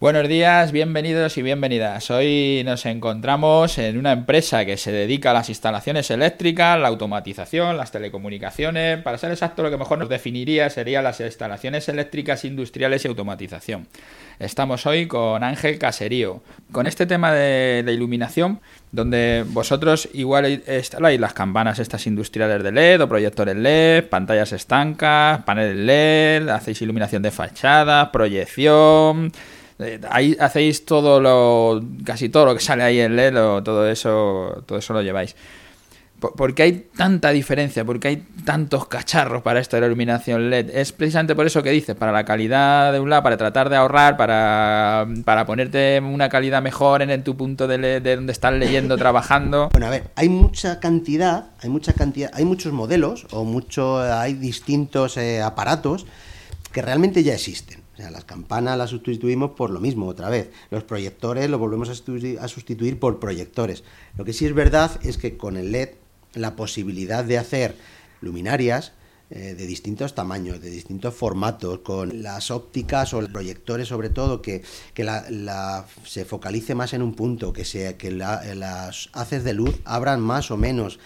Buenos días, bienvenidos y bienvenidas. Hoy nos encontramos en una empresa que se dedica a las instalaciones eléctricas, la automatización, las telecomunicaciones. Para ser exacto, lo que mejor nos definiría serían las instalaciones eléctricas industriales y automatización. Estamos hoy con Ángel Caserío, con este tema de, iluminación, donde vosotros igual instaláis las campanas estas industriales de LED o proyectores LED, pantallas estancas, paneles LED, hacéis iluminación de fachada, proyección eh, ahí hacéis todo lo, casi todo lo que sale ahí en LED, todo eso, todo eso lo lleváis. ¿Por qué hay tanta diferencia? ¿Por qué hay tantos cacharros para esto de la iluminación LED? Es precisamente por eso que dices, para la calidad de un lado, para tratar de ahorrar, para, para ponerte una calidad mejor en, tu punto de, de donde estás leyendo, trabajando. Bueno, a ver, hay mucha cantidad, hay mucha cantidad, hay muchos modelos o mucho, hay distintos eh, aparatos que realmente ya existen las campanas las sustituimos por lo mismo otra vez. Los proyectores los volvemos a sustituir, por proyectores. Lo que sí es verdad es que con el LED la posibilidad de hacer luminarias eh, de distintos tamaños, de distintos formatos, con las ópticas o los proyectores sobre todo, que, la, se focalice más en un punto, que, sea, que las haces de luz abran más o menos,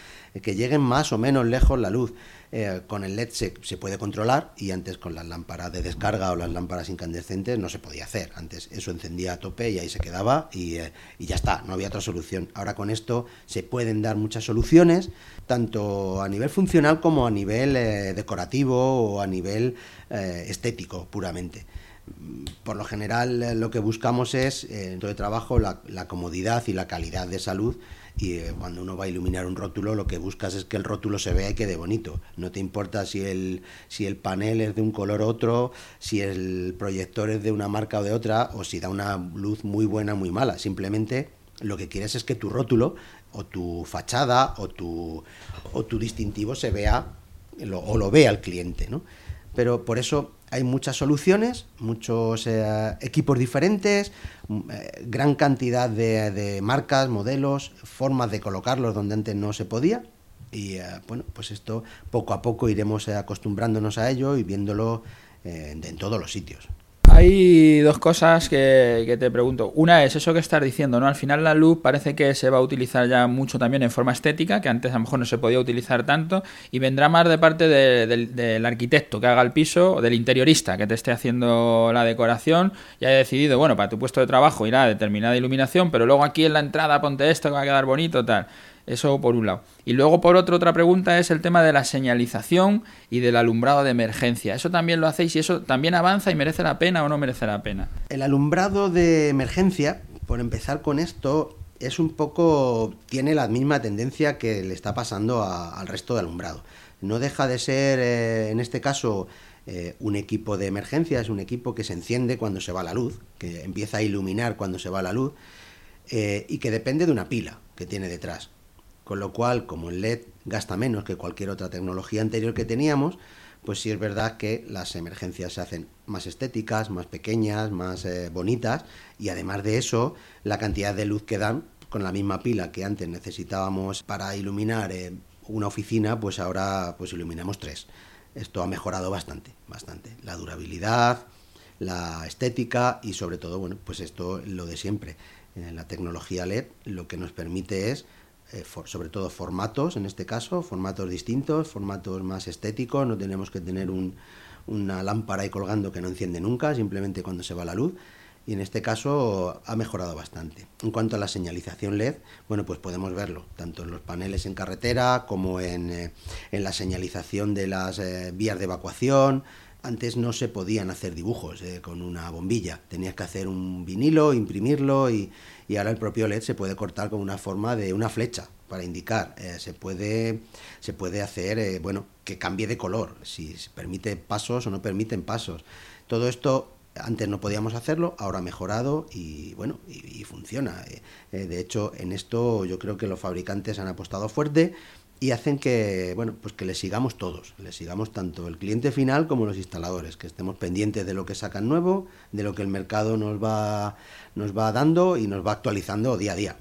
que lleguen más o menos lejos la luz. Eh, con el LED se, puede controlar y antes con las lámparas de descarga o las lámparas incandescentes no se podía hacer. Antes eso encendía a tope y ahí se quedaba y, eh, ya está, no había otra solución. Ahora con esto se pueden dar muchas soluciones, tanto a nivel funcional como a nivel eh, decorativo o a nivel estético puramente por lo general lo que buscamos es, dentro de trabajo, la, comodidad y la calidad de salud y eh, cuando uno va a iluminar un rótulo lo que buscas es que el rótulo se vea y quede bonito. No te importa si el, si el panel es de un color otro, si el proyector es de una marca o de otra, o si da una luz muy buena o muy mala. Simplemente lo que quieres es que tu rótulo o tu fachada o tu, o tu distintivo se vea o lo vea el cliente. ¿no? Pero por eso hay muchas soluciones, muchos eh, equipos diferentes, mm, eh, gran cantidad de, marcas, modelos, formas de colocarlos donde antes no se podía. Y eh, bueno, pues esto poco a poco iremos acostumbrándonos a ello y viéndolo en todos los sitios. Hay dos cosas que, te pregunto. Una es eso que estás diciendo, ¿no? Al final la luz parece que se va a utilizar ya mucho también en forma estética, que antes a lo mejor no se podía utilizar tanto, y vendrá más de parte del arquitecto que haga el piso, o del interiorista que te esté haciendo la decoración, y haya decidido, bueno, para tu puesto de trabajo irá a determinada iluminación, pero luego aquí en la entrada ponte esto que va a quedar bonito, tal. Eso por un lado. Y luego por otro, otra pregunta es el tema de la señalización y del alumbrado de emergencia. ¿Eso también lo hacéis y eso también avanza y merece la pena o no merece la pena? El alumbrado de emergencia, por empezar con esto, es un poco, tiene la misma tendencia que le está pasando al resto de alumbrado. No deja de ser, eh, en este caso, eh, un equipo de emergencia, es un equipo que se enciende cuando se va la luz, que empieza a iluminar cuando se va la luz, eh, y que depende de una pila que tiene detrás. Con lo cual, como el LED gasta menos que cualquier otra tecnología anterior que teníamos, pues sí es verdad que las emergencias se hacen más estéticas, más pequeñas, más eh, bonitas y además de eso, la cantidad de luz que dan con la misma pila que antes necesitábamos para iluminar eh, una oficina, pues ahora pues iluminamos tres. Esto ha mejorado bastante, bastante. La durabilidad, la estética y sobre todo, bueno, pues esto lo de siempre. Eh, la tecnología LED lo que nos permite es eh, sobre todo formatos, en este caso, formatos distintos, formatos más estéticos, no tenemos que tener una lámpara ahí colgando que no enciende nunca, simplemente cuando se va la luz. Y en este caso ha mejorado bastante. En cuanto a la señalización LED, bueno, pues podemos verlo, tanto en los paneles en carretera como en, eh, la señalización de las eh, vías de evacuación, antes no se podían hacer dibujos con una bombilla, tenías que hacer un vinilo, imprimirlo y, y ahora el propio LED se puede cortar con una forma de una flecha para indicar. Eh, se, puede, se puede hacer, eh, bueno, que cambie de color, si permite pasos o no permiten pasos. Todo esto antes no podíamos hacerlo, ahora ha mejorado y bueno, y, funciona. Eh, de hecho, en esto yo creo que los fabricantes han apostado fuerte y hacen que, bueno, pues que le sigamos todos, le sigamos tanto el cliente final como los instaladores, que estemos pendientes de lo que sacan nuevo, de lo que el mercado nos va, nos va dando y nos va actualizando día a día.